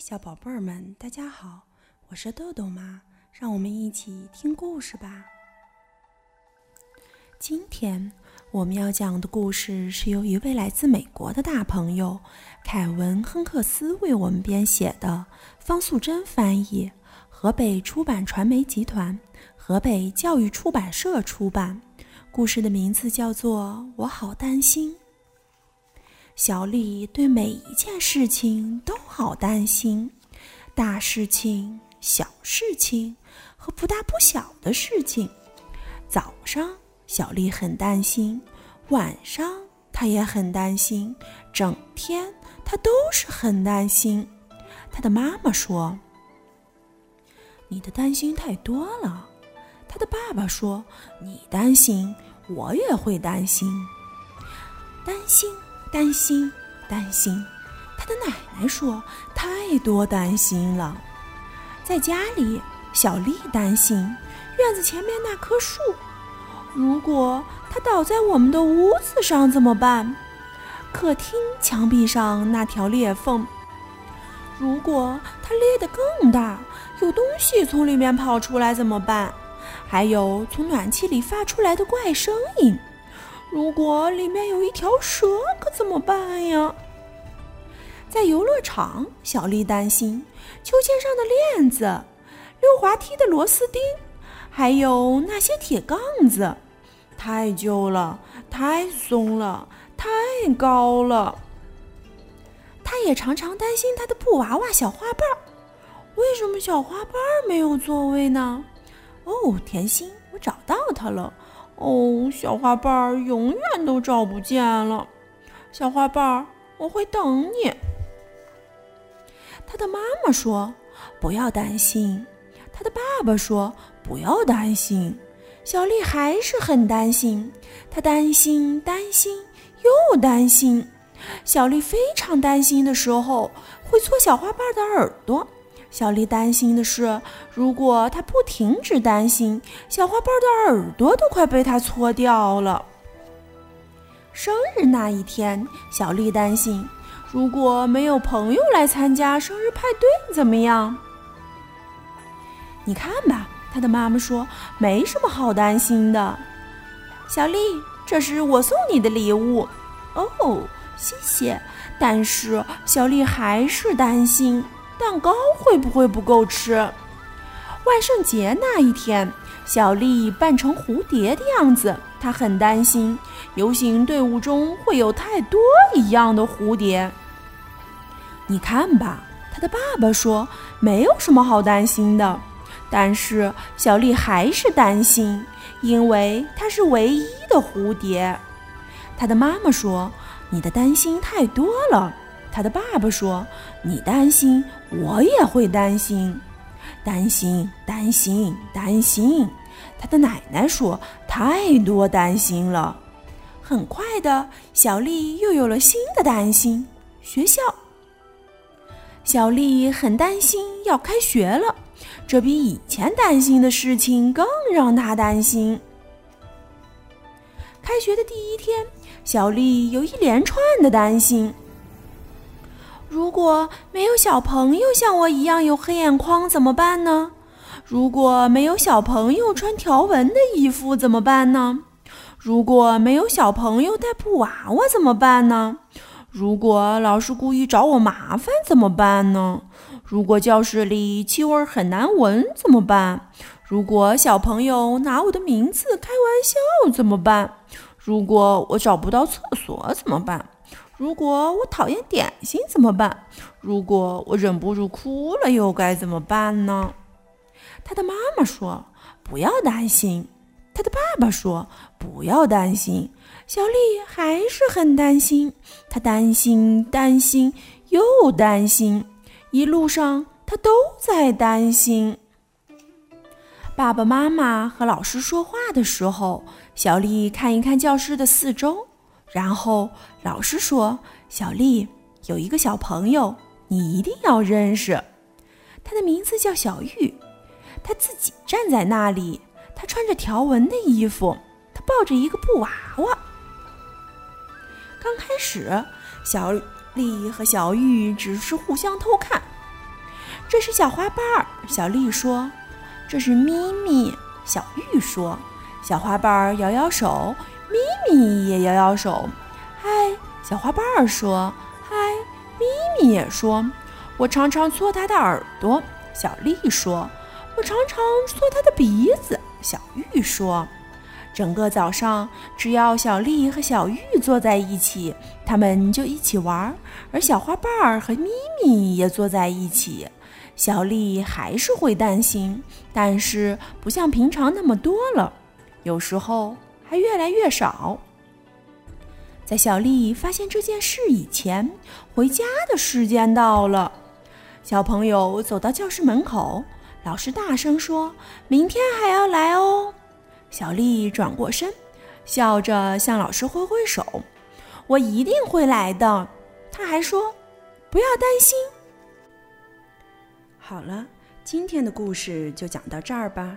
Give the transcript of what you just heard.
小宝贝儿们，大家好，我是豆豆妈，让我们一起听故事吧。今天我们要讲的故事是由一位来自美国的大朋友凯文·亨克斯为我们编写的，方素珍翻译，河北出版传媒集团、河北教育出版社出版。故事的名字叫做《我好担心》。小丽对每一件事情都好担心，大事情、小事情和不大不小的事情。早上，小丽很担心；晚上，她也很担心。整天，她都是很担心。她的妈妈说：“你的担心太多了。”她的爸爸说：“你担心，我也会担心。”担心。担心，担心，他的奶奶说：“太多担心了。”在家里，小丽担心院子前面那棵树，如果它倒在我们的屋子上怎么办？客厅墙壁上那条裂缝，如果它裂得更大，有东西从里面跑出来怎么办？还有从暖气里发出来的怪声音。如果里面有一条蛇，可怎么办呀？在游乐场，小丽担心秋千上的链子、溜滑梯的螺丝钉，还有那些铁杠子，太旧了，太松了，太高了。她也常常担心她的布娃娃小花瓣儿，为什么小花瓣儿没有座位呢？哦，甜心，我找到它了。哦，小花瓣儿永远都找不见了。小花瓣儿，我会等你。他的妈妈说：“不要担心。”他的爸爸说：“不要担心。”小丽还是很担心，她担心，担心，又担心。小丽非常担心的时候，会搓小花瓣的耳朵。小丽担心的是，如果她不停止担心，小花瓣的耳朵都快被她搓掉了。生日那一天，小丽担心，如果没有朋友来参加生日派对，怎么样？你看吧，她的妈妈说，没什么好担心的。小丽，这是我送你的礼物。哦，谢谢。但是小丽还是担心。蛋糕会不会不够吃？万圣节那一天，小丽扮成蝴蝶的样子，她很担心游行队伍中会有太多一样的蝴蝶。你看吧，她的爸爸说没有什么好担心的，但是小丽还是担心，因为她是唯一的蝴蝶。她的妈妈说：“你的担心太多了。”他的爸爸说：“你担心，我也会担心，担心，担心，担心。”他的奶奶说：“太多担心了。”很快的，小丽又有了新的担心。学校，小丽很担心要开学了，这比以前担心的事情更让她担心。开学的第一天，小丽有一连串的担心。如果没有小朋友像我一样有黑眼眶怎么办呢？如果没有小朋友穿条纹的衣服怎么办呢？如果没有小朋友带布娃娃怎么办呢？如果老师故意找我麻烦怎么办呢？如果教室里气味很难闻怎么办？如果小朋友拿我的名字开玩笑怎么办？如果我找不到厕所怎么办？如果我讨厌点心怎么办？如果我忍不住哭了又该怎么办呢？他的妈妈说：“不要担心。”他的爸爸说：“不要担心。”小丽还是很担心，她担心，担心，又担心，一路上她都在担心。爸爸妈妈和老师说话的时候，小丽看一看教室的四周。然后老师说：“小丽有一个小朋友，你一定要认识。他的名字叫小玉。他自己站在那里，他穿着条纹的衣服，他抱着一个布娃娃。刚开始，小丽和小玉只是互相偷看，这是小花瓣儿。”小丽说：“这是咪咪。”小玉说：“小花瓣儿摇摇手，咪咪也摇摇手。”嗨，小花瓣儿说：“嗨。”咪咪也说：“我常常搓它的耳朵。”小丽说：“我常常搓它的鼻子。”小玉说。整个早上，只要小丽和小玉坐在一起，他们就一起玩儿。而小花瓣儿和咪咪也坐在一起。小丽还是会担心，但是不像平常那么多了，有时候还越来越少。在小丽发现这件事以前，回家的时间到了。小朋友走到教室门口，老师大声说：“明天还要来哦。”小丽转过身，笑着向老师挥挥手：“我一定会来的。”她还说：“不要担心。”好了，今天的故事就讲到这儿吧。